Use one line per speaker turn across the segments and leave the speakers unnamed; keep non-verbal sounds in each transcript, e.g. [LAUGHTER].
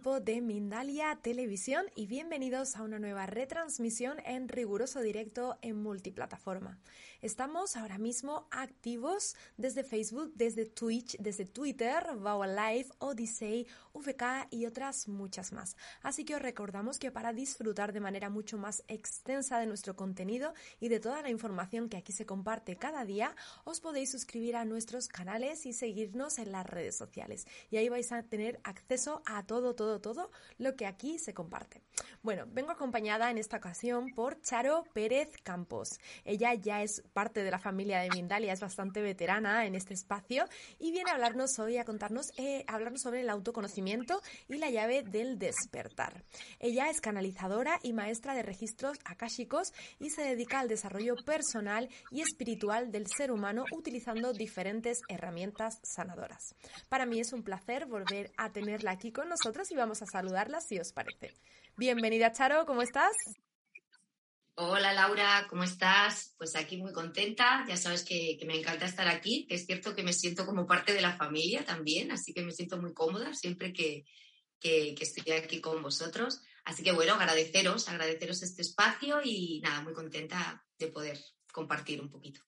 de Mindalia Televisión y bienvenidos a una nueva retransmisión en riguroso directo en multiplataforma. Estamos ahora mismo activos desde Facebook, desde Twitch, desde Twitter, Vow Live, Odyssey, VK y otras muchas más. Así que os recordamos que para disfrutar de manera mucho más extensa de nuestro contenido y de toda la información que aquí se comparte cada día, os podéis suscribir a nuestros canales y seguirnos en las redes sociales. Y ahí vais a tener acceso a todo, todo, todo lo que aquí se comparte. Bueno, vengo acompañada en esta ocasión por Charo Pérez Campos. Ella ya es parte de la familia de Mindalia, es bastante veterana en este espacio y viene a hablarnos hoy, a contarnos, eh, a hablarnos sobre el autoconocimiento y la llave del despertar. Ella es canalizadora y maestra de registros akáshicos y se dedica al desarrollo personal y espiritual del ser humano utilizando diferentes herramientas sanadoras. Para mí es un placer volver a tenerla aquí con nosotros y vamos a saludarla si os parece. Bienvenida Charo, ¿cómo estás?
Hola Laura, ¿cómo estás? Pues aquí muy contenta, ya sabes que, me encanta estar aquí, que es cierto que me siento como parte de la familia también, así que me siento muy cómoda siempre que, que, estoy aquí con vosotros. Así que bueno, agradeceros, agradeceros este espacio y nada, muy contenta de poder compartir un poquito.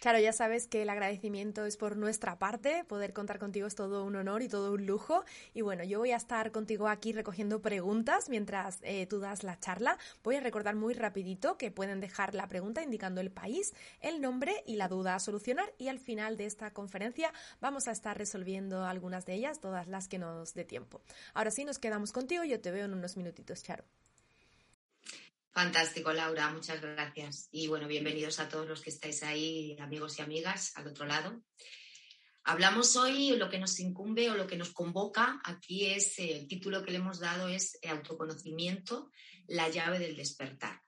Claro, ya sabes que el agradecimiento es por nuestra parte, poder contar contigo es todo un honor y todo un lujo. Y bueno, yo voy a estar contigo aquí recogiendo preguntas mientras eh, tú das la charla. Voy a recordar muy rapidito que pueden dejar la pregunta indicando el país, el nombre y la duda a solucionar. Y al final de esta conferencia vamos a estar resolviendo algunas de ellas, todas las que nos dé tiempo. Ahora sí, nos quedamos contigo. Yo te veo en unos minutitos, Charo.
Fantástico, Laura, muchas gracias. Y bueno, bienvenidos a todos los que estáis ahí, amigos y amigas, al otro lado. Hablamos hoy, lo que nos incumbe o lo que nos convoca, aquí es, eh, el título que le hemos dado es Autoconocimiento, la llave del despertar.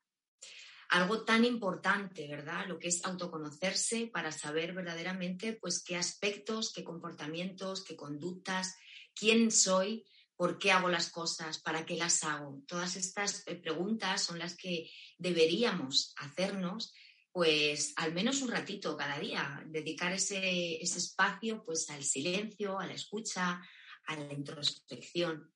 Algo tan importante, ¿verdad? Lo que es autoconocerse para saber verdaderamente, pues, qué aspectos, qué comportamientos, qué conductas, quién soy, por qué hago las cosas, para qué las hago. Todas estas eh, preguntas son las que deberíamos hacernos, pues al menos un ratito cada día, dedicar ese, espacio pues al silencio, a la escucha, a la introspección.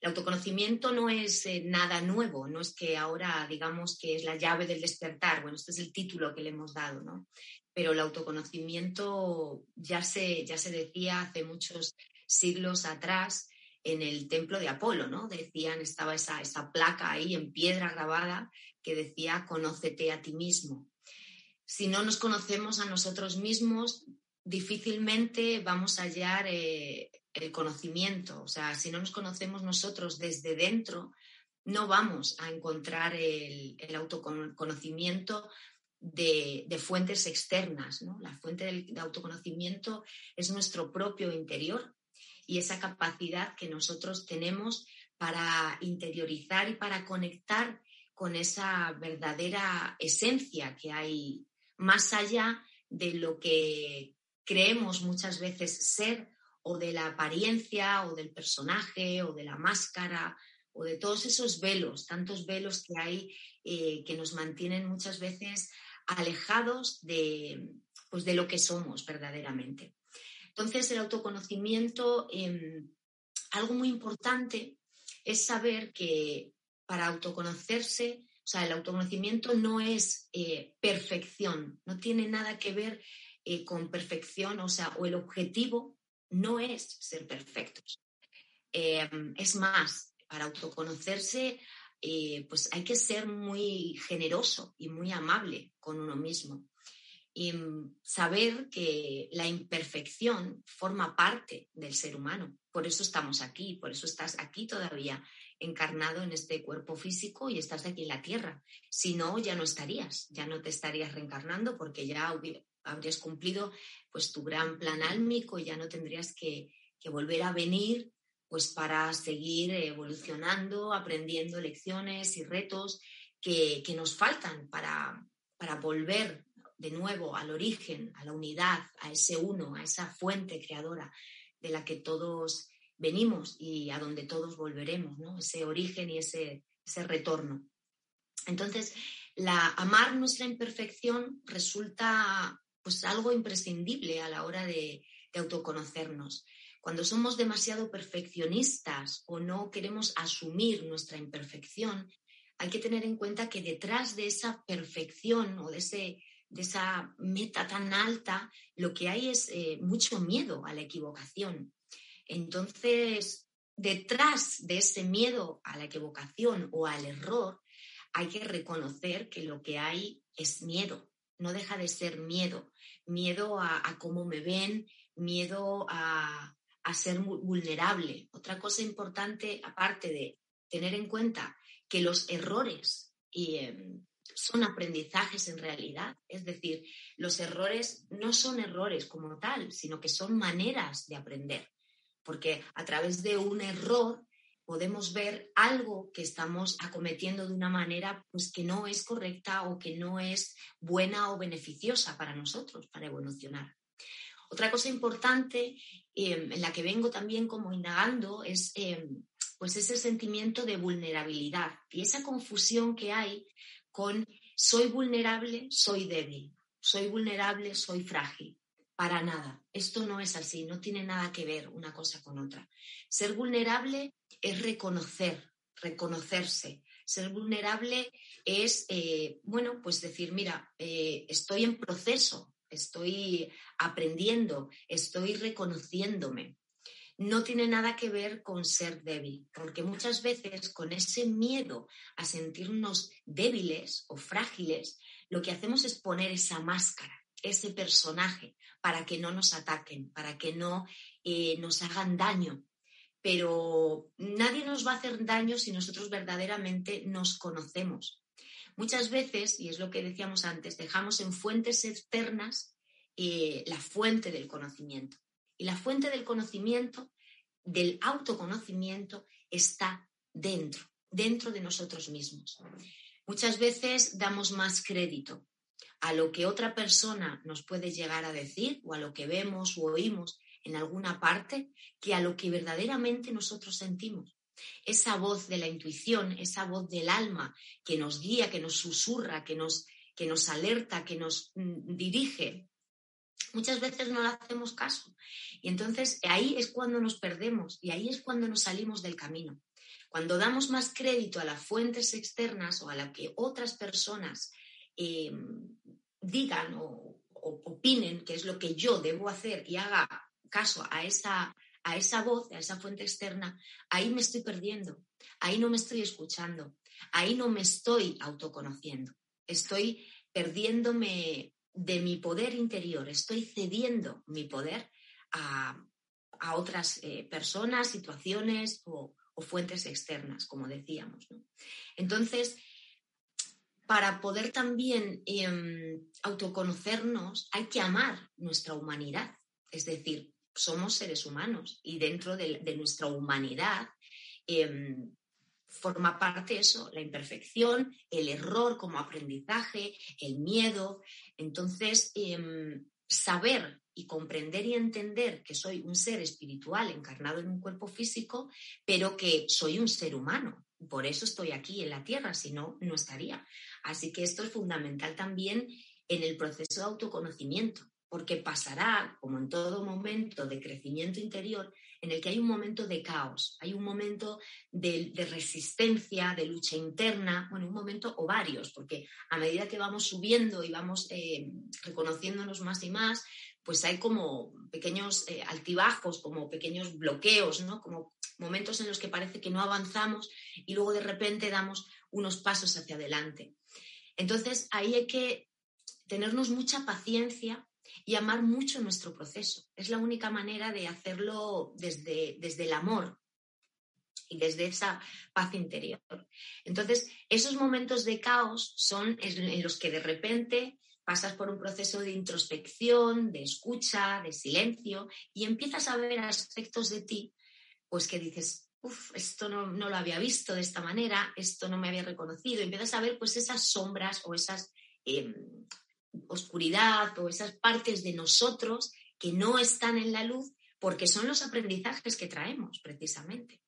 El autoconocimiento no es eh, nada nuevo, no es que ahora digamos que es la llave del despertar, bueno, este es el título que le hemos dado, ¿no? Pero el autoconocimiento ya se, ya se decía hace muchos siglos atrás en el templo de Apolo, ¿no? Decían, estaba esa, esa placa ahí en piedra grabada que decía, conócete a ti mismo. Si no nos conocemos a nosotros mismos, difícilmente vamos a hallar eh, el conocimiento. O sea, si no nos conocemos nosotros desde dentro, no vamos a encontrar el, autoconocimiento de, fuentes externas. ¿no? La fuente del autoconocimiento es nuestro propio interior y esa capacidad que nosotros tenemos para interiorizar y para conectar con esa verdadera esencia que hay más allá de lo que creemos muchas veces ser o de la apariencia o del personaje o de la máscara o de todos esos velos, tantos velos que hay eh, que nos mantienen muchas veces alejados de, pues, de lo que somos verdaderamente. Entonces, el autoconocimiento, em, algo muy importante es saber que para autoconocerse, o sea, el autoconocimiento no es eh, perfección, no tiene nada que ver eh, con perfección, o sea, o el objetivo no es ser perfectos. Em, es más, para autoconocerse, eh, pues hay que ser muy generoso y muy amable con uno mismo. Y saber que la imperfección forma parte del ser humano. Por eso estamos aquí, por eso estás aquí todavía encarnado en este cuerpo físico y estás aquí en la tierra. Si no, ya no estarías, ya no te estarías reencarnando porque ya habrías cumplido pues tu gran plan álmico y ya no tendrías que, volver a venir pues para seguir evolucionando, aprendiendo lecciones y retos que, nos faltan para, para volver de nuevo al origen, a la unidad, a ese uno, a esa fuente creadora de la que todos venimos y a donde todos volveremos, ¿no? Ese origen y ese, ese retorno. Entonces, la, amar nuestra imperfección resulta pues algo imprescindible a la hora de, de autoconocernos. Cuando somos demasiado perfeccionistas o no queremos asumir nuestra imperfección, hay que tener en cuenta que detrás de esa perfección o de, ese, de esa meta tan alta, lo que hay es eh, mucho miedo a la equivocación. Entonces, detrás de ese miedo a la equivocación o al error, hay que reconocer que lo que hay es miedo, no deja de ser miedo, miedo a, cómo me ven, miedo a, ser vulnerable. Otra cosa importante, aparte de tener en cuenta que los errores em, son aprendizajes en realidad, es decir, los errores no son errores como tal, sino que son maneras de aprender porque a través de un error podemos ver algo que estamos acometiendo de una manera pues, que no es correcta o que no es buena o beneficiosa para nosotros, para evolucionar. Otra cosa importante em, en la que vengo también como indagando es em, pues ese sentimiento de vulnerabilidad y esa confusión que hay con soy vulnerable, soy débil, soy vulnerable, soy frágil. Para nada. Esto no es así, no tiene nada que ver una cosa con otra. Ser vulnerable es reconocer, reconocerse. Ser vulnerable es, eh, bueno, pues decir, mira, eh, estoy en proceso, estoy aprendiendo, estoy reconociéndome. No tiene nada que ver con ser débil, porque muchas veces con ese miedo a sentirnos débiles o frágiles, lo que hacemos es poner esa máscara, ese personaje, para que no nos ataquen, para que no eh, nos hagan daño. Pero nadie nos va a hacer daño si nosotros verdaderamente nos conocemos. Muchas veces, y es lo que decíamos antes, dejamos en fuentes externas eh, la fuente del conocimiento. Y la fuente del conocimiento, del autoconocimiento, está dentro, dentro de nosotros mismos. Muchas veces damos más crédito a lo que otra persona nos puede llegar a decir o a lo que vemos o oímos en alguna parte que a lo que verdaderamente nosotros sentimos. Esa voz de la intuición, esa voz del alma que nos guía, que nos susurra, que nos, que nos alerta, que nos mm, dirige, muchas veces no le hacemos caso. Y entonces ahí es cuando nos perdemos y ahí es cuando nos salimos del camino. Cuando damos más crédito a las fuentes externas o a lo que otras personas em, digan o, opinen qué es lo que yo debo hacer y haga caso a esa, a esa voz, a esa fuente externa, ahí me estoy perdiendo, ahí no me estoy escuchando, ahí no me estoy autoconociendo, estoy perdiéndome de mi poder interior, estoy cediendo mi poder a, otras eh, personas, situaciones o, fuentes externas, como decíamos. Entonces, para poder también em, autoconocernos hay que amar nuestra humanidad. Es decir, somos seres humanos y dentro de, nuestra humanidad em, forma parte eso, la imperfección, el error como aprendizaje, el miedo. Entonces, em, saber y comprender y entender que soy un ser espiritual encarnado en un cuerpo físico, pero que soy un ser humano. Por eso estoy aquí en la Tierra, si no, no estaría. Así que esto es fundamental también en el proceso de autoconocimiento, porque pasará, como en todo momento de crecimiento interior, en el que hay un momento de caos, hay un momento de, resistencia, de lucha interna, bueno, un momento o varios, porque a medida que vamos subiendo y vamos eh, reconociéndonos más y más, pues hay como pequeños eh, altibajos, como pequeños bloqueos, ¿no? Como momentos en los que parece que no avanzamos y luego de repente damos unos pasos hacia adelante. Entonces, ahí hay que tenernos mucha paciencia y amar mucho nuestro proceso. Es la única manera de hacerlo desde, desde el amor y desde esa paz interior. Entonces, esos momentos de caos son en los que de repente pasas por un proceso de introspección, de escucha, de silencio y empiezas a ver aspectos de ti, pues que dices, uff, esto no, lo había visto de esta manera, esto no me había reconocido. Empiezas a ver pues esas sombras o esas em, oscuridad o esas partes de nosotros que no están en la luz porque son los aprendizajes que traemos precisamente.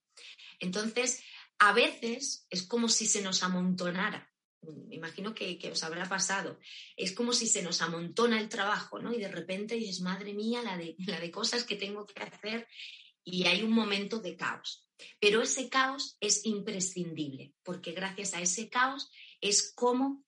Entonces, a veces es como si se nos amontonara. Me imagino que, os habrá pasado. Es como si se nos amontona el trabajo, ¿no? Y de repente dices, madre mía, la de, la de cosas que tengo que hacer y hay un momento de caos. Pero ese caos es imprescindible, porque gracias a ese caos es como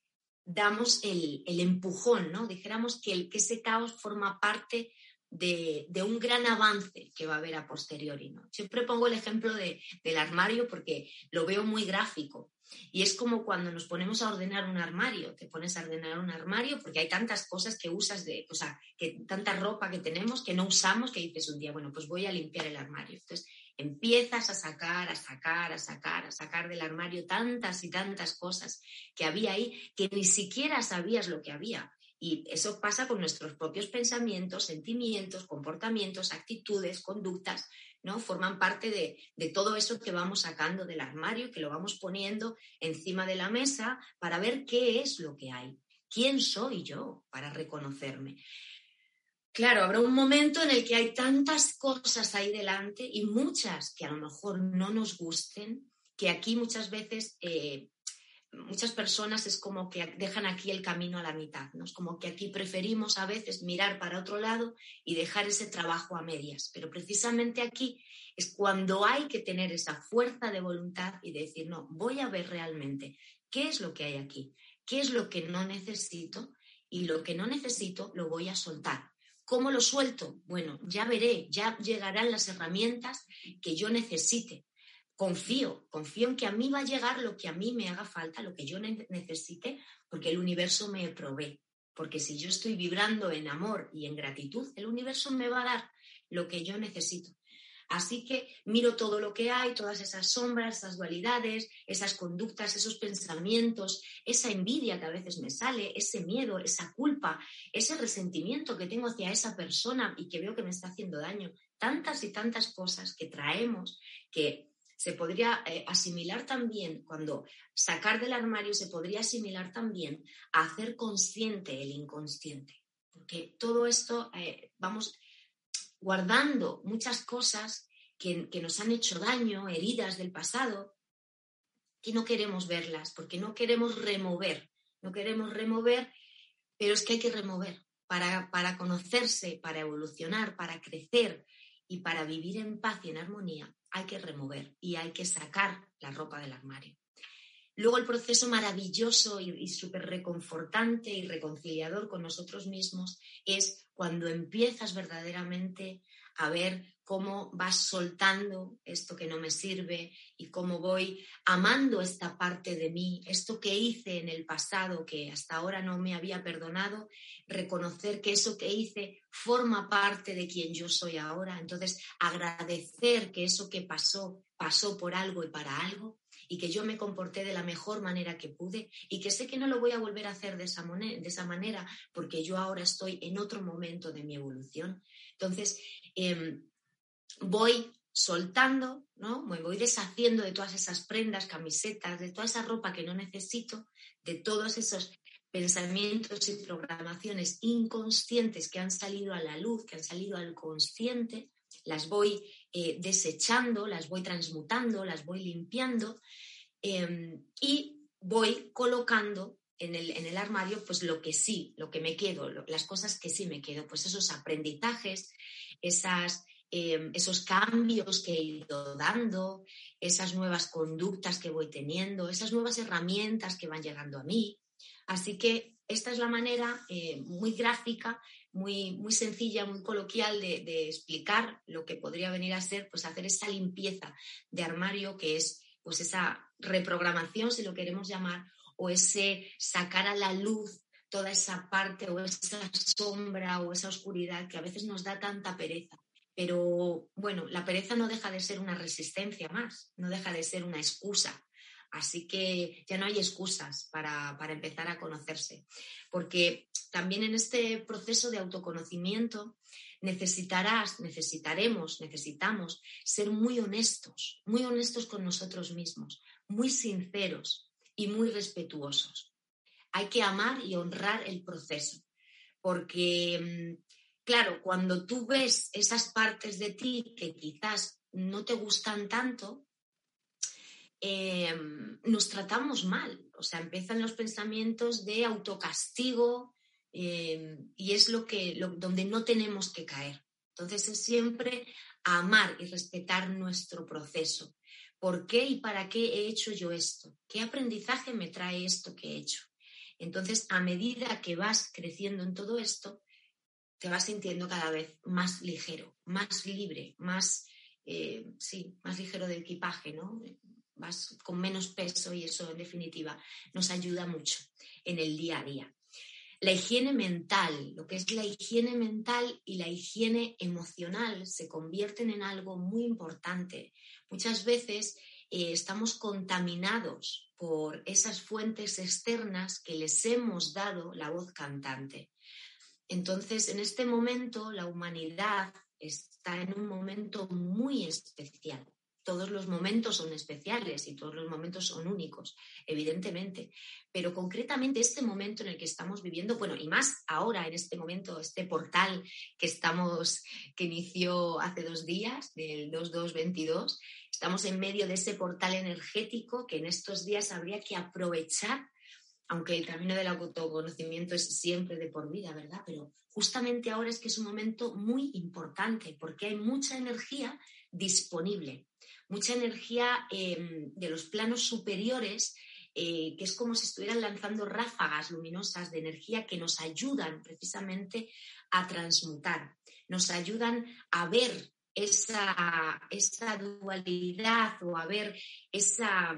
damos el, empujón, ¿no? Dijéramos que, que ese caos forma parte de, un gran avance que va a haber a posteriori. ¿no? Siempre pongo el ejemplo del armario porque lo veo muy gráfico. Y es como cuando nos ponemos a ordenar un armario, te pones a ordenar un armario porque hay tantas cosas que usas, de, o sea, que tanta ropa que tenemos que no usamos que dices un día, bueno, pues voy a limpiar el armario. Entonces empiezas a sacar, a sacar, a sacar, a sacar del armario tantas y tantas cosas que había ahí que ni siquiera sabías lo que había. Y eso pasa con nuestros propios pensamientos, sentimientos, comportamientos, actitudes, conductas, ¿no? Forman parte de, de, todo eso que vamos sacando del armario, que lo vamos poniendo encima de la mesa para ver qué es lo que hay. ¿Quién soy yo para reconocerme? Claro, habrá un momento en el que hay tantas cosas ahí delante y muchas que a lo mejor no nos gusten, que aquí muchas veces eh, muchas personas es como que dejan aquí el camino a la mitad, ¿no? Es como que aquí preferimos a veces mirar para otro lado y dejar ese trabajo a medias. Pero precisamente aquí es cuando hay que tener esa fuerza de voluntad y decir, no, voy a ver realmente qué es lo que hay aquí, qué es lo que no necesito y lo que no necesito lo voy a soltar. ¿Cómo lo suelto? Bueno, ya veré, ya llegarán las herramientas que yo necesite. Confío, confío en que a mí va a llegar lo que a mí me haga falta, lo que yo necesite, porque el universo me provee. Porque si yo estoy vibrando en amor y en gratitud, el universo me va a dar lo que yo necesito. Así que miro todo lo que hay, todas esas sombras, esas dualidades, esas conductas, esos pensamientos, esa envidia que a veces me sale, ese miedo, esa culpa, ese resentimiento que tengo hacia esa persona y que veo que me está haciendo daño. Tantas y tantas cosas que traemos que se podría eh, asimilar también, cuando sacar del armario se podría asimilar también a hacer consciente el inconsciente. Porque todo esto, eh, vamos, guardando muchas cosas que, nos han hecho daño, heridas del pasado, que no queremos verlas, porque no queremos remover, no queremos remover, pero es que hay que remover para, para conocerse, para evolucionar, para crecer y para vivir en paz y en armonía, hay que remover y hay que sacar la ropa del armario. Luego el proceso maravilloso y, súper reconfortante y reconciliador con nosotros mismos es cuando empiezas verdaderamente a ver cómo vas soltando esto que no me sirve y cómo voy amando esta parte de mí, esto que hice en el pasado que hasta ahora no me había perdonado, reconocer que eso que hice forma parte de quien yo soy ahora, entonces agradecer que eso que pasó pasó por algo y para algo y que yo me comporté de la mejor manera que pude y que sé que no lo voy a volver a hacer de esa, de esa manera porque yo ahora estoy en otro momento de mi evolución. Entonces, em, voy soltando, ¿no? Me voy deshaciendo de todas esas prendas, camisetas, de toda esa ropa que no necesito, de todos esos pensamientos y programaciones inconscientes que han salido a la luz, que han salido al consciente, las voy eh, desechando, las voy transmutando, las voy limpiando em, y voy colocando en el, en el, armario pues lo que sí, lo que me quedo, las cosas que sí me quedo, pues esos aprendizajes, esas, em, esos cambios que he ido dando, esas nuevas conductas que voy teniendo, esas nuevas herramientas que van llegando a mí. Así que esta es la manera eh, muy gráfica muy, muy sencilla, muy coloquial de, explicar lo que podría venir a ser, pues hacer esa limpieza de armario que es pues esa reprogramación, si lo queremos llamar, o ese sacar a la luz toda esa parte o esa sombra o esa oscuridad que a veces nos da tanta pereza. Pero bueno, la pereza no deja de ser una resistencia más, no deja de ser una excusa. Así que ya no hay excusas para, para empezar a conocerse, porque también en este proceso de autoconocimiento necesitarás, necesitaremos, necesitamos ser muy honestos, muy honestos con nosotros mismos, muy sinceros y muy respetuosos. Hay que amar y honrar el proceso, porque, mm, claro, cuando tú ves esas partes de ti que quizás no te gustan tanto, em, nos tratamos mal. O sea, empiezan los pensamientos de autocastigo em, y es lo que, donde no tenemos que caer. Entonces es siempre amar y respetar nuestro proceso. ¿Por qué y para qué he hecho yo esto? ¿Qué aprendizaje me trae esto que he hecho? Entonces, a medida que vas creciendo en todo esto, te vas sintiendo cada vez más ligero, más libre, más, eh, sí, más ligero de equipaje, ¿no? Con menos peso y eso, en definitiva, nos ayuda mucho en el día a día. La higiene mental, lo que es la higiene mental y la higiene emocional se convierten en algo muy importante. Muchas veces eh, estamos contaminados por esas fuentes externas que les hemos dado la voz cantante. Entonces, en este momento, la humanidad está en un momento muy especial todos los momentos son especiales y todos los momentos son únicos, evidentemente. Pero concretamente este momento en el que estamos viviendo, bueno, y más ahora en este momento, este portal que estamos, que inició hace dos días, del 2222, estamos en medio de ese portal energético que en estos días habría que aprovechar aunque el camino del autoconocimiento es siempre de por vida, ¿verdad? Pero justamente ahora es que es un momento muy importante porque hay mucha energía disponible mucha energía em, de los planos superiores, eh, que es como si estuvieran lanzando ráfagas luminosas de energía que nos ayudan precisamente a transmutar, nos ayudan a ver esa, esa dualidad o a ver esa,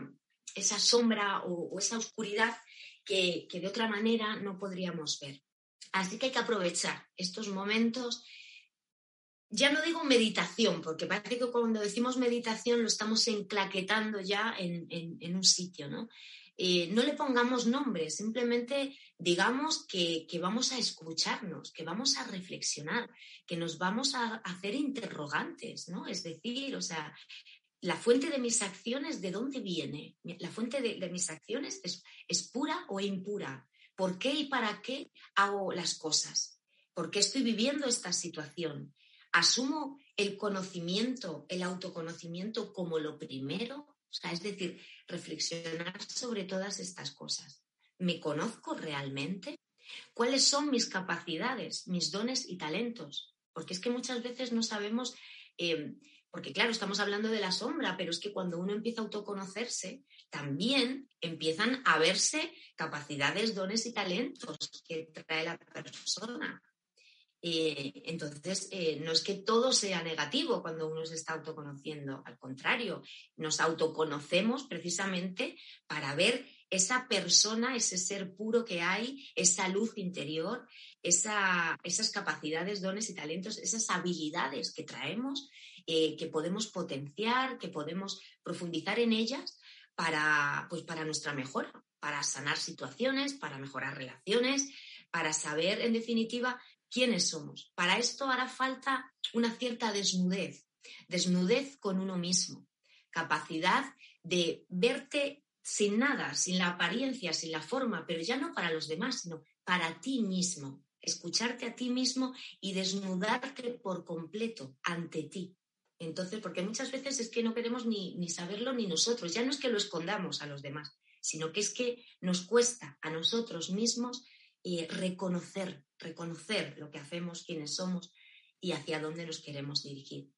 esa sombra o, esa oscuridad que, que de otra manera no podríamos ver. Así que hay que aprovechar estos momentos ya no digo meditación, porque parece que cuando decimos meditación lo estamos enclaquetando ya en, un sitio, ¿no? Eh, no le pongamos nombre, simplemente digamos que, vamos a escucharnos, que vamos a reflexionar, que nos vamos a hacer interrogantes, ¿no? Es decir, o sea, la fuente de mis acciones, ¿de dónde viene? La fuente de, mis acciones es, es pura o impura. ¿Por qué y para qué hago las cosas? ¿Por qué estoy viviendo esta situación? Asumo el conocimiento, el autoconocimiento como lo primero, o sea, es decir, reflexionar sobre todas estas cosas. ¿Me conozco realmente? ¿Cuáles son mis capacidades, mis dones y talentos? Porque es que muchas veces no sabemos, eh, porque claro, estamos hablando de la sombra, pero es que cuando uno empieza a autoconocerse, también empiezan a verse capacidades, dones y talentos que trae la persona. Eh, entonces, eh, no es que todo sea negativo cuando uno se está autoconociendo, al contrario, nos autoconocemos precisamente para ver esa persona, ese ser puro que hay, esa luz interior, esas capacidades, dones y talentos, esas habilidades que traemos, eh, que podemos potenciar, que podemos profundizar en ellas para, pues para nuestra mejora, para sanar situaciones, para mejorar relaciones, para saber, en definitiva, quiénes somos. Para esto hará falta una cierta desnudez, desnudez con uno mismo, capacidad de verte sin nada, sin la apariencia, sin la forma, pero ya no para los demás, sino para ti mismo, escucharte a ti mismo y desnudarte por completo ante ti. Entonces, porque muchas veces es que no queremos ni, ni saberlo ni nosotros, ya no es que lo escondamos a los demás, sino que es que nos cuesta a nosotros mismos y reconocer, reconocer lo que hacemos, quiénes somos y hacia dónde nos queremos dirigir.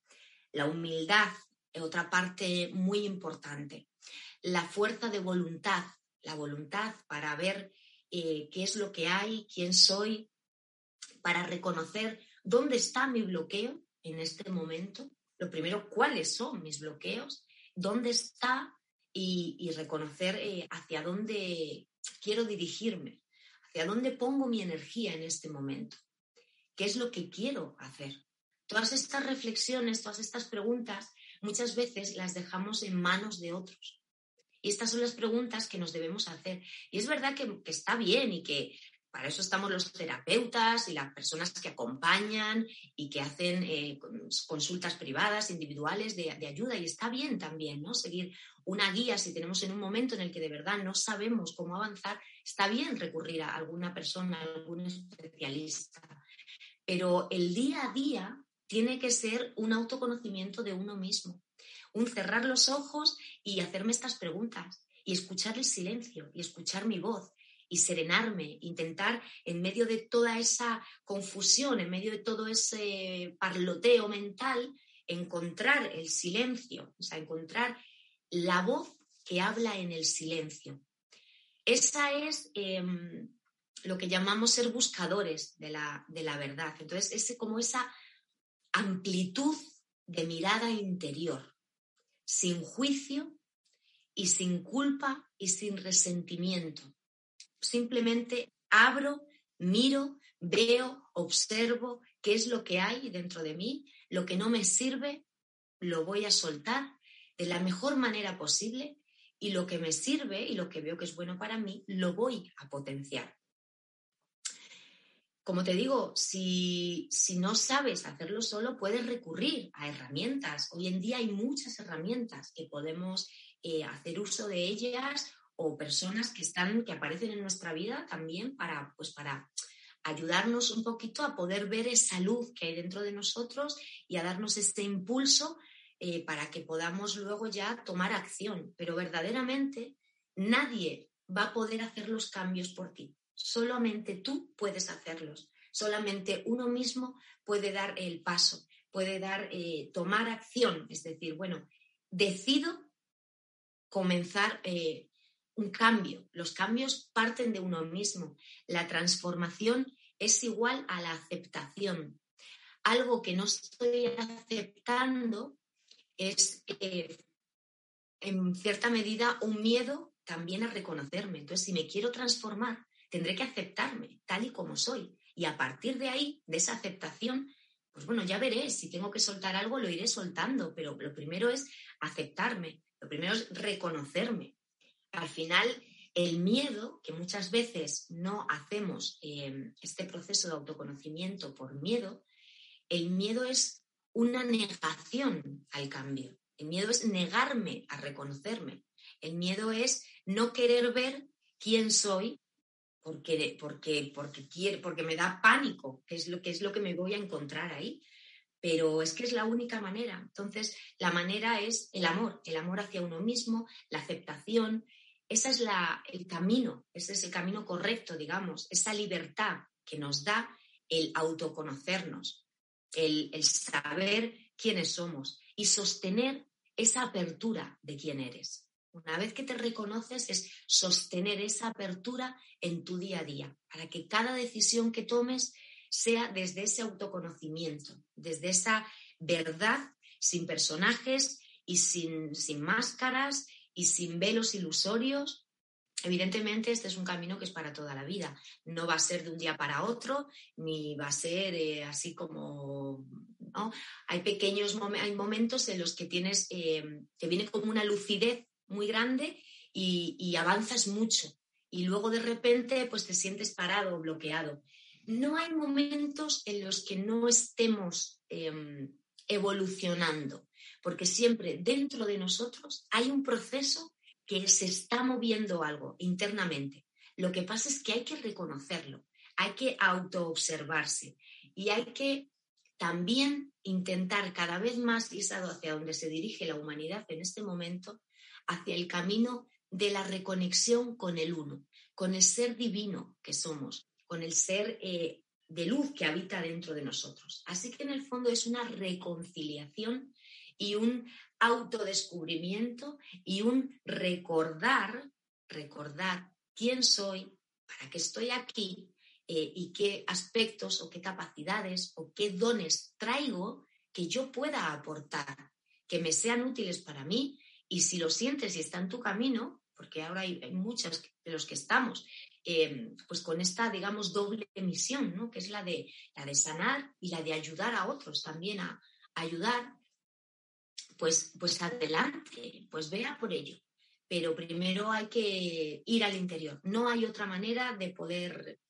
La humildad, otra parte muy importante. La fuerza de voluntad, la voluntad para ver eh, qué es lo que hay, quién soy, para reconocer dónde está mi bloqueo en este momento. Lo primero, cuáles son mis bloqueos, dónde está y, reconocer eh, hacia dónde quiero dirigirme hacia dónde pongo mi energía en este momento, qué es lo que quiero hacer. Todas estas reflexiones, todas estas preguntas, muchas veces las dejamos en manos de otros. Y estas son las preguntas que nos debemos hacer. Y es verdad que, está bien y que para eso estamos los terapeutas y las personas que acompañan y que hacen eh, consultas privadas, individuales de, ayuda. Y está bien también, ¿no? Seguir una guía si tenemos en un momento en el que de verdad no sabemos cómo avanzar, está bien recurrir a alguna persona, a algún especialista. Pero el día a día tiene que ser un autoconocimiento de uno mismo, un cerrar los ojos y hacerme estas preguntas y escuchar el silencio y escuchar mi voz y serenarme, intentar en medio de toda esa confusión, en medio de todo ese parloteo mental, encontrar el silencio, o sea, encontrar la voz que habla en el silencio. Esa es em, lo que llamamos ser buscadores de la, de la verdad. Entonces, es como esa amplitud de mirada interior, sin juicio y sin culpa y sin resentimiento simplemente abro, miro, veo, observo qué es lo que hay dentro de mí, lo que no me sirve, lo voy a soltar de la mejor manera posible y lo que me sirve y lo que veo que es bueno para mí, lo voy a potenciar. Como te digo, si, no sabes hacerlo solo, puedes recurrir a herramientas. Hoy en día hay muchas herramientas que podemos eh, hacer uso de ellas o personas que están, que aparecen en nuestra vida también para, pues para ayudarnos un poquito a poder ver esa luz que hay dentro de nosotros y a darnos este impulso eh, para que podamos luego ya tomar acción. Pero verdaderamente nadie va a poder hacer los cambios por ti. Solamente tú puedes hacerlos. Solamente uno mismo puede dar el paso, puede dar, eh, tomar acción. Es decir, bueno, decido comenzar eh, un cambio. Los cambios parten de uno mismo. La transformación es igual a la aceptación. Algo que no estoy aceptando es, eh, en cierta medida, un miedo también a reconocerme. Entonces, si me quiero transformar, tendré que aceptarme tal y como soy. Y a partir de ahí, de esa aceptación, pues bueno, ya veré, si tengo que soltar algo, lo iré soltando, pero lo primero es aceptarme, lo primero es reconocerme al final el miedo, que muchas veces no hacemos em, este proceso de autoconocimiento por miedo, el miedo es una negación al cambio. El miedo es negarme a reconocerme. El miedo es no querer ver quién soy porque, porque, porque, porque me da pánico, que es, lo, que es lo que me voy a encontrar ahí. Pero es que es la única manera. Entonces, la manera es el amor, el amor hacia uno mismo, la aceptación, ese es el camino, ese es el camino correcto, digamos, esa libertad que nos da el autoconocernos, el, saber quiénes somos y sostener esa apertura de quién eres. Una vez que te reconoces es sostener esa apertura en tu día a día, para que cada decisión que tomes sea desde ese autoconocimiento, desde esa verdad, sin personajes y sin, sin máscaras y sin velos ilusorios. Evidentemente, este es un camino que es para toda la vida. No va a ser de un día para otro, ni va a ser eh, así como. Hay pequeños hay momentos en los que tienes, eh, te viene como una lucidez muy grande y, avanzas mucho. Y luego de repente, pues te sientes parado o bloqueado. No hay momentos en los que no estemos em, evolucionando porque siempre dentro de nosotros hay un proceso que se está moviendo algo internamente. Lo que pasa es que hay que reconocerlo, hay que autoobservarse y hay que también intentar cada vez más, y hacia donde se dirige la humanidad en este momento, hacia el camino de la reconexión con el uno, con el ser divino que somos, con el ser eh, de luz que habita dentro de nosotros. Así que en el fondo es una reconciliación y un autodescubrimiento y un recordar, recordar quién soy, para qué estoy aquí eh, y qué aspectos o qué capacidades o qué dones traigo que yo pueda aportar, que me sean útiles para mí y si lo sientes y está en tu camino, porque ahora hay, muchas de los que estamos em, pues con esta, digamos, doble misión, ¿no? que es la de, la de sanar y la de ayudar a otros también a, ayudar, pues, pues adelante, pues vea por ello. Pero primero hay que ir al interior. No hay otra manera de poder,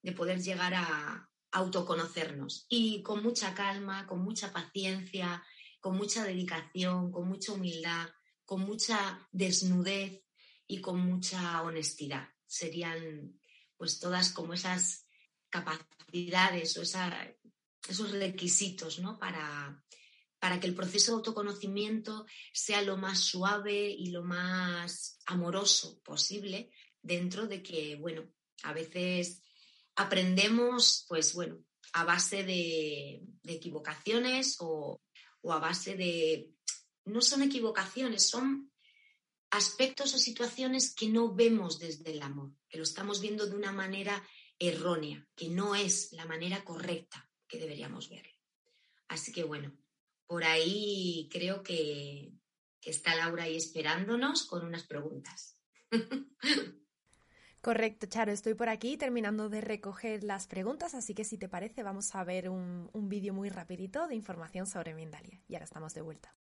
de poder llegar a autoconocernos. Y con mucha calma, con mucha paciencia, con mucha dedicación, con mucha humildad, con mucha desnudez y con mucha honestidad. Serían pues todas como esas capacidades o esos requisitos ¿no? para, para que el proceso de autoconocimiento sea lo más suave y lo más amoroso posible dentro de que, bueno, a veces aprendemos, pues bueno, a base de, equivocaciones o, o a base de... No son equivocaciones, son aspectos o situaciones que no vemos desde el amor, que lo estamos viendo de una manera errónea, que no es la manera correcta que deberíamos ver. Así que bueno, por ahí creo que, está Laura ahí esperándonos con unas preguntas. [LAUGHS]
Correcto, Charo, estoy por aquí terminando de recoger las preguntas, así que si te parece vamos a ver un, un vídeo muy rapidito de información sobre Mindalia. Y ahora estamos de vuelta.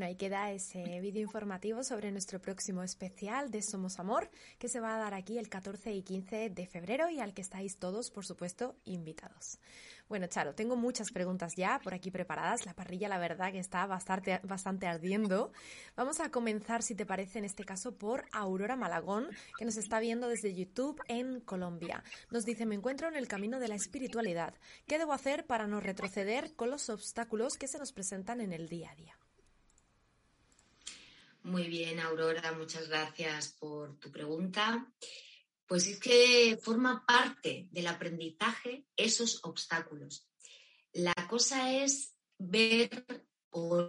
Bueno, ahí queda ese vídeo informativo sobre nuestro próximo especial de Somos Amor, que se va a dar aquí el 14 y 15 de febrero y al que estáis todos, por supuesto, invitados. Bueno, Charo, tengo muchas preguntas ya por aquí preparadas. La parrilla, la verdad, que está bastante, bastante ardiendo. Vamos a comenzar, si te parece, en este caso, por Aurora Malagón, que nos está viendo desde YouTube en Colombia. Nos dice, me encuentro en el camino de la espiritualidad. ¿Qué debo hacer para no retroceder con los obstáculos que se nos presentan en el día a día?
Muy bien, Aurora, muchas gracias por tu pregunta. Pues es que forma parte del aprendizaje esos obstáculos. La cosa es ver, o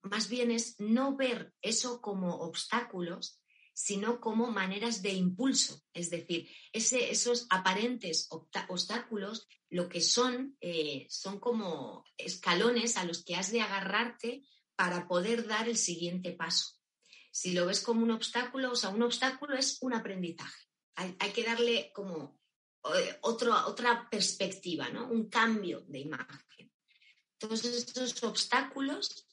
más bien es no ver eso como obstáculos, sino como maneras de impulso. Es decir, esos aparentes obstáculos lo que son eh, son como escalones a los que has de agarrarte para poder dar el siguiente paso. Si lo ves como un obstáculo, o sea, un obstáculo es un aprendizaje. Hay, que darle como eh, otra perspectiva, ¿no? Un cambio de imagen. Todos estos obstáculos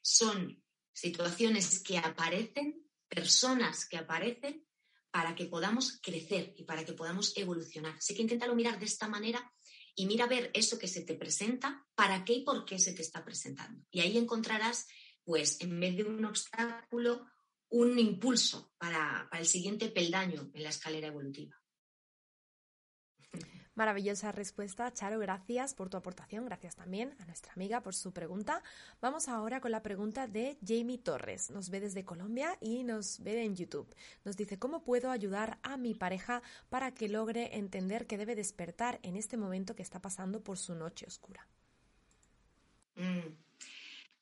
son situaciones que aparecen, personas que aparecen para que podamos crecer y para que podamos evolucionar. Así que inténtalo mirar de esta manera y mira ver eso que se te presenta, para qué y por qué se te está presentando. Y ahí encontrarás, pues, en vez de un obstáculo, un impulso para, el siguiente peldaño en la escalera evolutiva.
Maravillosa respuesta, Charo. Gracias por tu aportación. Gracias también a nuestra amiga por su pregunta. Vamos ahora con la pregunta de Jamie Torres. Nos ve desde Colombia y nos ve en YouTube. Nos dice, ¿cómo puedo ayudar a mi pareja para que logre entender que debe despertar en este momento que está pasando por su noche oscura?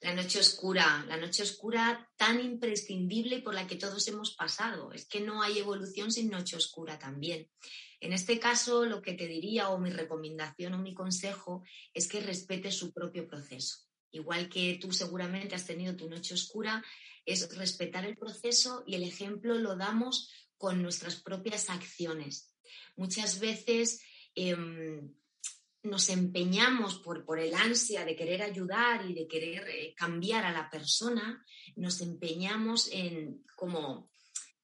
La noche oscura, la noche oscura tan imprescindible por la que todos hemos pasado. Es que no hay evolución sin noche oscura también. En este caso, lo que te diría o mi recomendación o mi consejo es que respete su propio proceso. Igual que tú seguramente has tenido tu noche oscura, es respetar el proceso y el ejemplo lo damos con nuestras propias acciones. Muchas veces em, nos empeñamos por, por, el ansia de querer ayudar y de querer eh, cambiar a la persona, nos empeñamos en como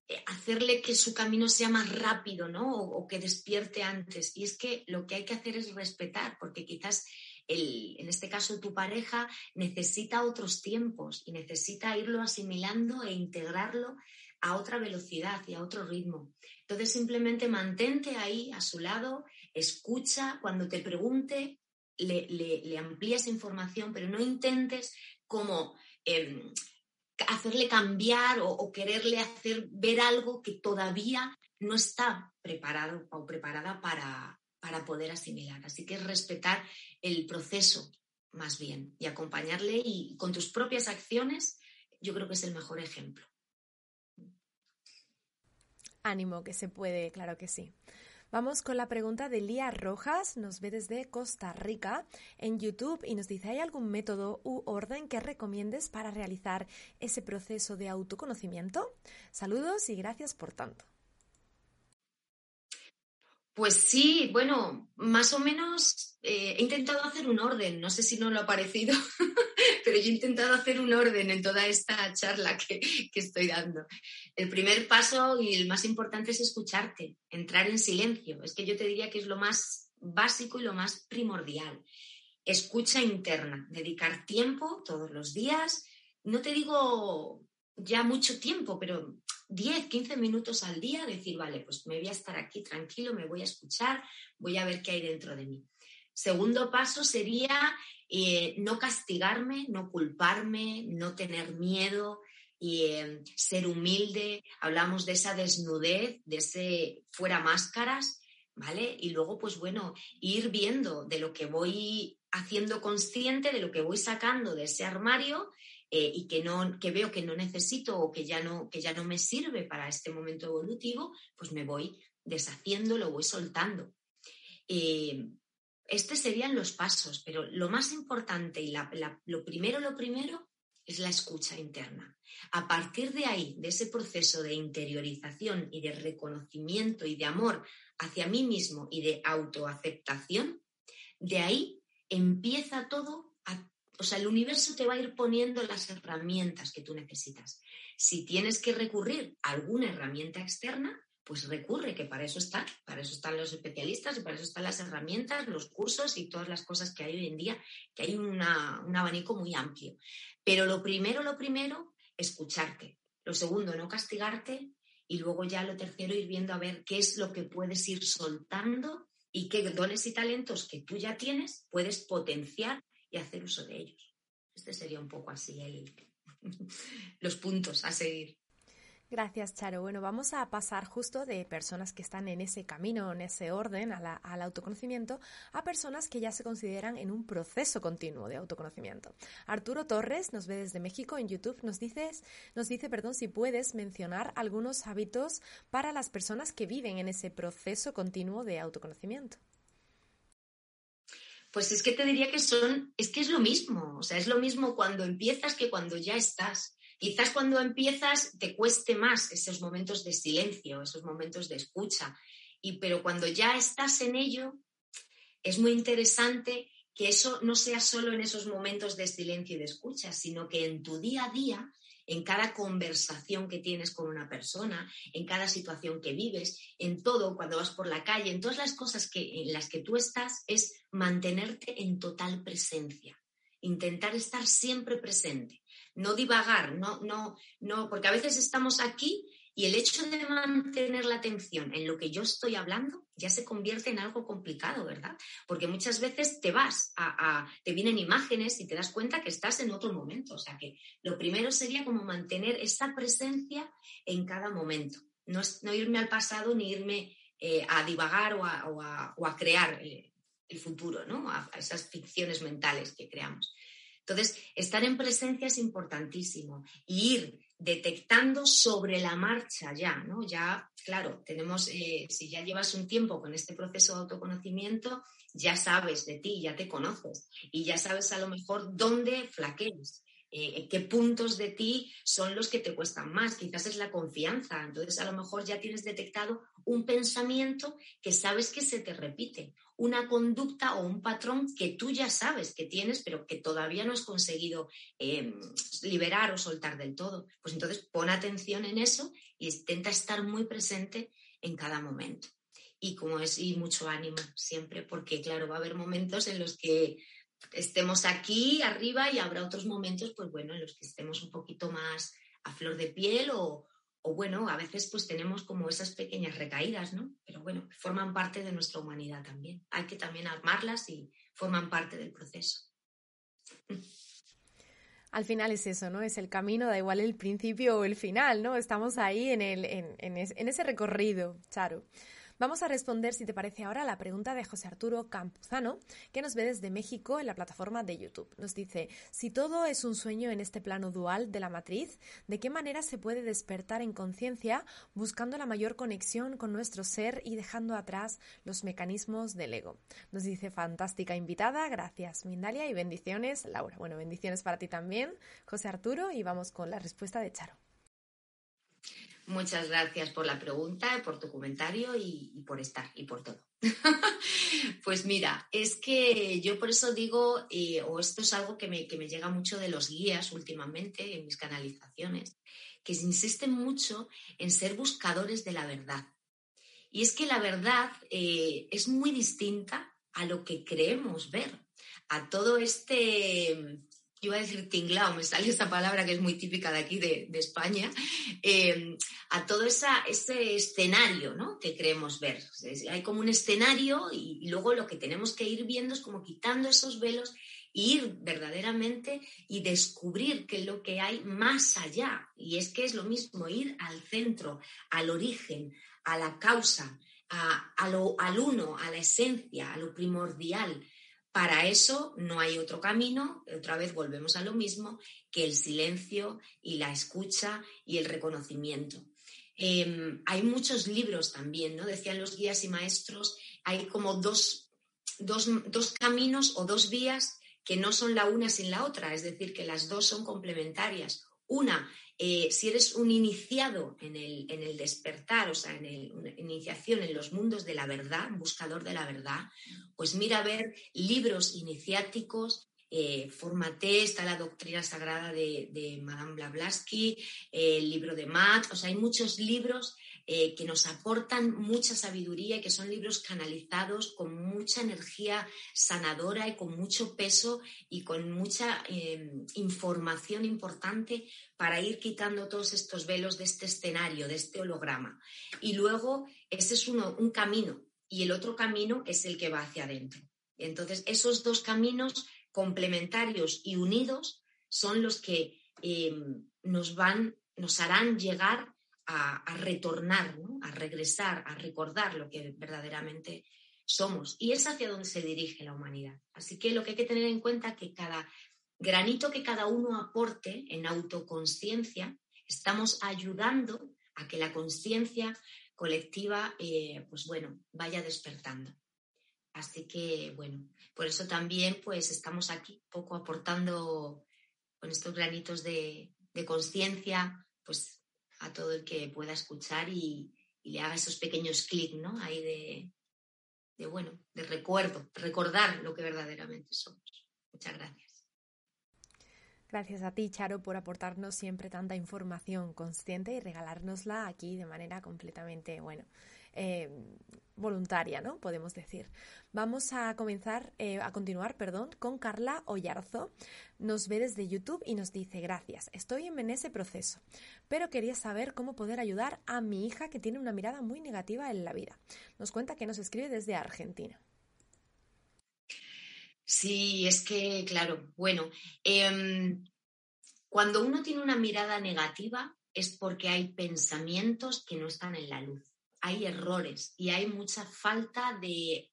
eh, hacerle que su camino sea más rápido, ¿no? O, que despierte antes. Y es que lo que hay que hacer es respetar, porque quizás el, en este caso tu pareja necesita otros tiempos y necesita irlo asimilando e integrarlo a otra velocidad y a otro ritmo. Entonces simplemente mantente ahí a su lado, escucha, cuando te pregunte, le, amplías información, pero no intentes como em, hacerle cambiar o, quererle hacer ver algo que todavía no está preparado o preparada para, para poder asimilar. Así que respetar el proceso más bien, y acompañarle y con tus propias acciones, yo creo que es el mejor ejemplo.
Ánimo, que se puede, claro que sí. Vamos con la pregunta de Lía Rojas, nos ve desde Costa Rica en YouTube y nos dice, ¿hay algún método u orden que recomiendes para realizar ese proceso de autoconocimiento? Saludos y gracias por tanto.
Pues sí, bueno, más o menos eh, he intentado hacer un orden, no sé si no lo ha parecido, [LAUGHS] pero yo he intentado hacer un orden en toda esta charla que, que, estoy dando. El primer paso y el más importante es escucharte, entrar en silencio. Es que yo te diría que es lo más básico y lo más primordial. Escucha interna, dedicar tiempo todos los días. No te digo ya mucho tiempo, pero 10, 15 minutos al día, decir, vale, pues me voy a estar aquí tranquilo, me voy a escuchar, voy a ver qué hay dentro de mí. Segundo paso sería eh, no castigarme, no culparme, no tener miedo, y eh, ser humilde. Hablamos de esa desnudez, de ese fuera máscaras, ¿vale? Y luego, pues bueno, ir viendo de lo que voy haciendo consciente, de lo que voy sacando de ese armario eh, y que, no, que veo que no necesito o que ya no, que ya no me sirve para este momento evolutivo, pues me voy deshaciendo, lo voy soltando. Eh, estos serían los pasos, pero lo más importante y lo primero, lo primero es la escucha interna. A partir de ahí, de ese proceso de interiorización y de reconocimiento y de amor hacia mí mismo y de autoaceptación, de ahí empieza todo o sea, el universo te va a ir poniendo las herramientas que tú necesitas. Si tienes que recurrir a alguna herramienta externa, pues recurre, que para eso están, para eso están los especialistas y para eso están las herramientas, los cursos y todas las cosas que hay hoy en día, que hay un abanico muy amplio. Pero lo primero, lo primero, escucharte. Lo segundo, no castigarte. Y luego ya lo tercero, ir viendo a ver qué es lo que puedes ir soltando y qué dones y talentos que tú ya tienes puedes potenciar y hacer uso de ellos. Este sería un poco así el, [LAUGHS] los puntos a seguir.
Gracias, Charo. Bueno, vamos a pasar justo de personas que están en ese camino, en ese orden al autoconocimiento, a personas que ya se consideran en un proceso continuo de autoconocimiento. Arturo Torres nos ve desde México en YouTube. Nos dices, nos dice, perdón, si puedes mencionar algunos hábitos para las personas que viven en ese proceso continuo de autoconocimiento.
Pues es que te diría que son, es que es lo mismo, o sea, es lo mismo cuando empiezas que cuando ya estás. Quizás cuando empiezas te cueste más esos momentos de silencio, esos momentos de escucha, y, pero cuando ya estás en ello, es muy interesante que eso no sea solo en esos momentos de silencio y de escucha, sino que en tu día a día en cada conversación que tienes con una persona, en cada situación que vives, en todo, cuando vas por la calle, en todas las cosas que, en las que tú estás, es mantenerte en total presencia, intentar estar siempre presente, no divagar, no, no, no, porque a veces estamos aquí y el hecho de mantener la atención en lo que yo estoy hablando ya se convierte en algo complicado, ¿verdad? Porque muchas veces te vas a, te vienen imágenes y te das cuenta que estás en otro momento. O sea que lo primero sería como mantener esa presencia en cada momento. No, no irme al pasado ni irme eh, a divagar o a, crear eh, el futuro, ¿no? A, esas ficciones mentales que creamos. Entonces, estar en presencia es importantísimo. Y ir detectando sobre la marcha ya, ¿no? Ya, claro, tenemos, eh, si ya llevas un tiempo con este proceso de autoconocimiento, ya sabes de ti, ya te conoces y ya sabes a lo mejor dónde flaqueas. Eh, qué puntos de ti son los que te cuestan más. Quizás es la confianza. Entonces, a lo mejor ya tienes detectado un pensamiento que sabes que se te repite, una conducta o un patrón que tú ya sabes que tienes, pero que todavía no has conseguido em, liberar o soltar del todo. Pues entonces pon atención en eso y intenta estar muy presente en cada momento. Y como es, y mucho ánimo siempre, porque claro, va a haber momentos en los que estemos aquí arriba y habrá otros momentos, pues bueno, en los que estemos un poquito más a flor de piel o, o bueno, a veces pues tenemos como esas pequeñas recaídas, ¿no? Pero bueno, forman parte de nuestra humanidad también. Hay que también armarlas y forman parte del proceso.
Al final es eso, ¿no? Es el camino, da igual el principio o el final, ¿no? Estamos ahí en, el, en, en ese recorrido, Charo. Vamos a responder, si te parece ahora, la pregunta de José Arturo Campuzano, que nos ve desde México en la plataforma de YouTube. Nos dice, si todo es un sueño en este plano dual de la matriz, ¿de qué manera se puede despertar en conciencia buscando la mayor conexión con nuestro ser y dejando atrás los mecanismos del ego? Nos dice, fantástica invitada, gracias Mindalia y bendiciones, Laura. Bueno, bendiciones para ti también, José Arturo, y vamos con la respuesta de Charo.
Muchas gracias por la pregunta, por tu comentario y, por estar y por todo. [LAUGHS] pues mira, es que yo por eso digo, eh, o esto es algo que me, llega mucho de los guías últimamente en mis canalizaciones, que insisten mucho en ser buscadores de la verdad. Y es que la verdad eh, es muy distinta a lo que creemos ver, a todo este iba a decir tinglao, me sale esta palabra que es muy típica de aquí, de, España, eh, a todo esa, ese escenario ¿no? que creemos ver. Hay como un escenario y, luego lo que tenemos que ir viendo es como quitando esos velos e ir verdaderamente y descubrir qué es lo que hay más allá. Y es que es lo mismo, ir al centro, al origen, a la causa, al uno, a la esencia, a lo primordial. Para eso no hay otro camino, otra vez volvemos a lo mismo, que el silencio y la escucha y el reconocimiento. Em, hay muchos libros también, ¿no? Decían los guías y maestros, hay como dos, dos caminos o dos vías que no son la una sin la otra, es decir, que las dos son complementarias. Una eh, si eres un iniciado en el, despertar, o sea, en una iniciación en los mundos de la verdad, buscador de la verdad, pues mira a ver libros iniciáticos, eh, Formate, está la doctrina sagrada de, Madame Blavatsky, el libro de Matt, o sea, hay muchos libros eh, que nos aportan mucha sabiduría y que son libros canalizados con mucha energía sanadora y con mucho peso y con mucha eh, información importante para ir quitando todos estos velos de este escenario, de este holograma. Y luego, ese es uno, un camino y el otro camino es el que va hacia adentro. Entonces, esos dos caminos complementarios y unidos son los que eh, nos van, nos harán llegar a, retornar, a regresar, a recordar lo que verdaderamente somos. Y es hacia donde se dirige la humanidad. Así que lo que hay que tener en cuenta es que cada granito que cada uno aporte en autoconciencia, estamos ayudando a que la conciencia colectiva, eh, pues bueno, vaya despertando. Así que, bueno, por eso también pues estamos aquí, poco aportando con estos granitos de, de conciencia, pues a todo el que pueda escuchar y, le haga esos pequeños clics, ¿no? Ahí de, de, bueno, de recuerdo, recordar lo que verdaderamente somos. Muchas gracias.
Gracias a ti, Charo, por aportarnos siempre tanta información consciente y regalárnosla aquí de manera completamente, bueno, eh, voluntaria, ¿no? Podemos decir. Vamos a comenzar, eh, a continuar, perdón, con Carla Ollarzo. Nos ve desde YouTube y nos dice, gracias, estoy en ese proceso, pero quería saber cómo poder ayudar a mi hija que tiene una mirada muy negativa en la vida. Nos cuenta que nos escribe desde Argentina.
Sí, es que, claro, bueno, em, cuando uno tiene una mirada negativa es porque hay pensamientos que no están en la luz hay errores y hay mucha falta de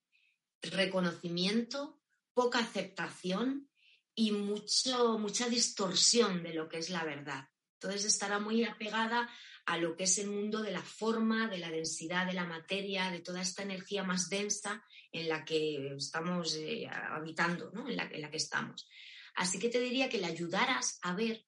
reconocimiento, poca aceptación y mucho, mucha distorsión de lo que es la verdad. Entonces estará muy apegada a lo que es el mundo de la forma, de la densidad de la materia, de toda esta energía más densa en la que estamos eh, habitando, ¿no? en, la, la que estamos. Así que te diría que le ayudaras a ver,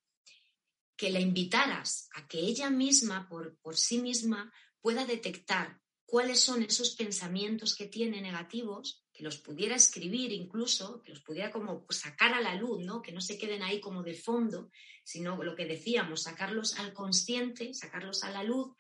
que la invitaras a que ella misma, por, por sí misma, pueda detectar cuáles son esos pensamientos que tiene negativos, que los pudiera escribir incluso, que los pudiera como sacar a la luz, ¿no? que no se queden ahí como de fondo, sino lo que decíamos, sacarlos al consciente, sacarlos a la luz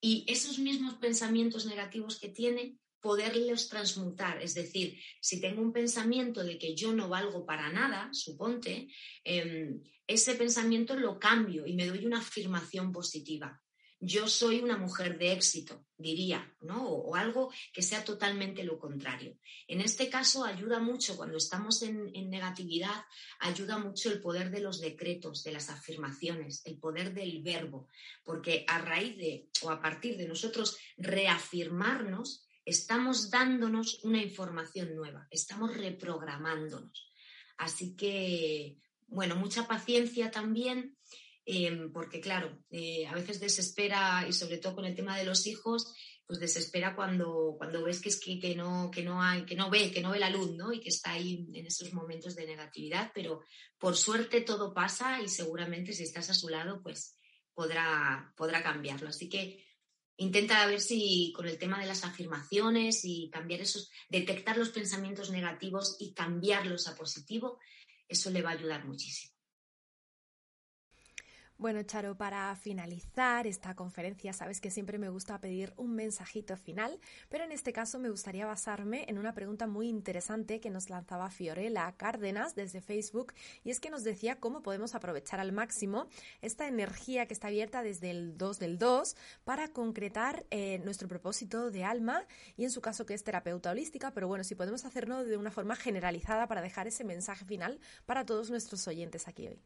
y esos mismos pensamientos negativos que tiene, poderlos transmutar. Es decir, si tengo un pensamiento de que yo no valgo para nada, suponte, em, ese pensamiento lo cambio y me doy una afirmación positiva yo soy una mujer de éxito, diría, ¿no? O, algo que sea totalmente lo contrario. En este caso ayuda mucho cuando estamos en, negatividad, ayuda mucho el poder de los decretos, de las afirmaciones, el poder del verbo, porque a raíz de o a partir de nosotros reafirmarnos, estamos dándonos una información nueva, estamos reprogramándonos. Así que, bueno, mucha paciencia también, em, porque claro, eh, a veces desespera, y sobre todo con el tema de los hijos, pues desespera cuando, cuando ves que es que, no, que no hay, que no ve, que no ve la luz, ¿no? Y que está ahí en esos momentos de negatividad, pero por suerte todo pasa y seguramente si estás a su lado, pues podrá, podrá cambiarlo. Así que intenta ver si con el tema de las afirmaciones y cambiar esos, detectar los pensamientos negativos y cambiarlos a positivo, eso le va a ayudar muchísimo.
Bueno, Charo, para finalizar esta conferencia, sabes que siempre me gusta pedir un mensajito final, pero en este caso me gustaría basarme en una pregunta muy interesante que nos lanzaba Fiorella Cárdenas desde Facebook, y es que nos decía cómo podemos aprovechar al máximo esta energía que está abierta desde el 2 del 2 para concretar eh, nuestro propósito de alma, y en su caso que es terapeuta holística, pero bueno, si podemos hacerlo de una forma generalizada para dejar ese mensaje final para todos nuestros oyentes aquí hoy.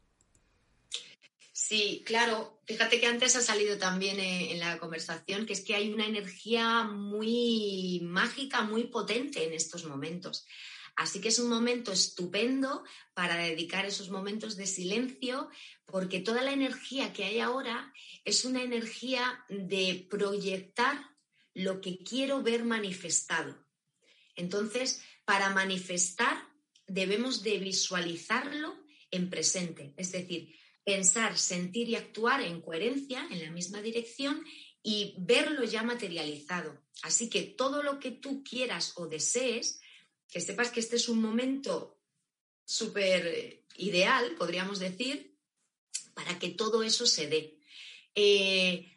Sí, claro. Fíjate que antes ha salido también eh, en la conversación que es que hay una energía muy mágica, muy potente en estos momentos. Así que es un momento estupendo para dedicar esos momentos de silencio, porque toda la energía que hay ahora es una energía de proyectar lo que quiero ver manifestado. Entonces, para manifestar debemos de visualizarlo en presente, es decir, pensar, sentir y actuar en coherencia, en la misma dirección y verlo ya materializado. Así que todo lo que tú quieras o desees, que sepas que este es un momento súper ideal, podríamos decir, para que todo eso se dé. Eh,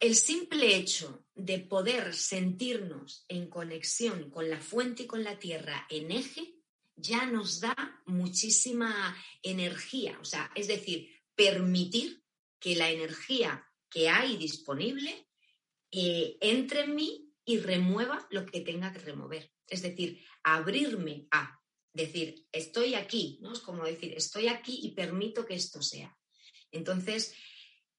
el simple hecho de poder sentirnos en conexión con la fuente y con la tierra en eje ya nos da muchísima energía. O sea, es decir, permitir que la energía que hay disponible eh, entre en mí y remueva lo que tenga que remover. Es decir, abrirme a decir, estoy aquí, ¿no? Es como decir, estoy aquí y permito que esto sea. Entonces,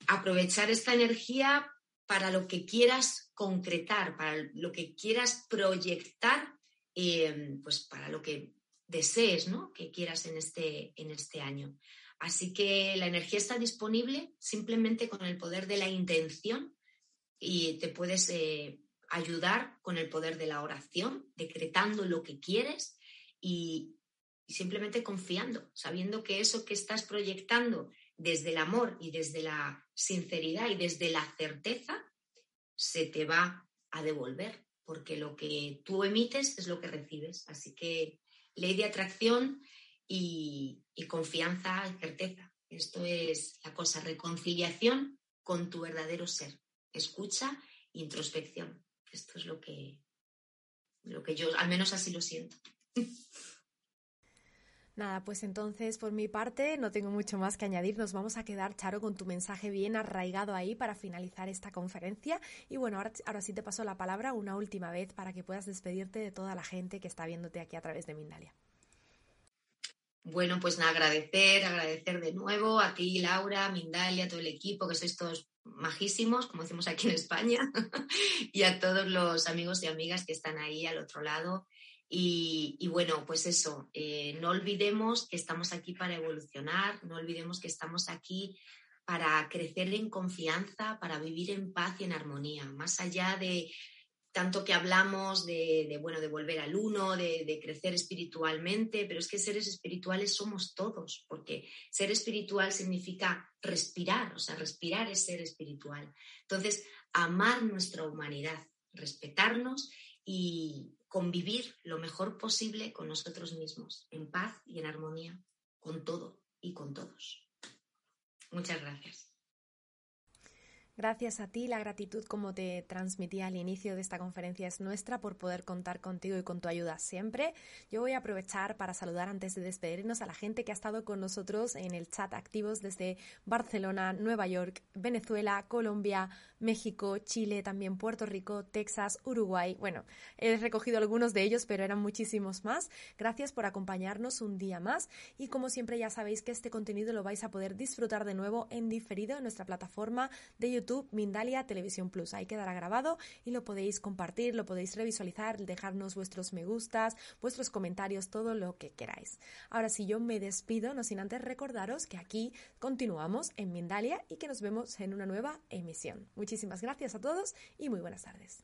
aprovechar esta energía para lo que quieras concretar, para lo que quieras proyectar, eh, pues para lo que desees, ¿no? Que quieras en este, en este año. Así que la energía está disponible simplemente con el poder de la intención y te puedes eh, ayudar con el poder de la oración, decretando lo que quieres y, y simplemente confiando, sabiendo que eso que estás proyectando desde el amor y desde la sinceridad y desde la certeza se te va a devolver, porque lo que tú emites es lo que recibes. Así que ley de atracción y, confianza y certeza. Esto es la cosa, reconciliación con tu verdadero ser. Escucha, introspección. Esto es lo que, lo que yo, al menos así lo siento. [LAUGHS]
Nada, pues entonces por mi parte no tengo mucho más que añadir. Nos vamos a quedar, Charo, con tu mensaje bien arraigado ahí para finalizar esta conferencia. Y bueno, ahora, sí te paso la palabra una última vez para que puedas despedirte de toda la gente que está viéndote aquí a través de Mindalia.
Bueno, pues nada, agradecer, agradecer de nuevo a ti, Laura, Mindalia, todo el equipo, que sois todos majísimos, como decimos aquí en España, [LAUGHS] y a todos los amigos y amigas que están ahí al otro lado y, bueno, pues eso, eh, no olvidemos que estamos aquí para evolucionar, no olvidemos que estamos aquí para crecer en confianza, para vivir en paz y en armonía, más allá de tanto que hablamos de, bueno, de volver al uno, de, de, crecer espiritualmente, pero es que seres espirituales somos todos, porque ser espiritual significa respirar, o sea, respirar es ser espiritual. Entonces, amar nuestra humanidad, respetarnos y, convivir lo mejor posible con nosotros mismos, en paz y en armonía, con todo y con todos. Muchas gracias.
Gracias a ti, la gratitud como te transmití al inicio de esta conferencia es nuestra por poder contar contigo y con tu ayuda siempre. Yo voy a aprovechar para saludar antes de despedirnos a la gente que ha estado con nosotros en el chat activos desde Barcelona, Nueva York, Venezuela, Colombia, México, Chile, también Puerto Rico, Texas, Uruguay. Bueno, he recogido algunos de ellos, pero eran muchísimos más. Gracias por acompañarnos un día más y como siempre ya sabéis que este contenido lo vais a poder disfrutar de nuevo en diferido en nuestra plataforma de YouTube YouTube Mindalia Televisión Plus. Ahí quedará grabado y lo podéis compartir, lo podéis revisualizar, dejarnos vuestros me gustas, vuestros comentarios, todo lo que queráis. Ahora sí, yo me despido, no sin antes recordaros que aquí continuamos en Mindalia y que nos vemos en una nueva emisión. Muchísimas gracias a todos y muy buenas tardes.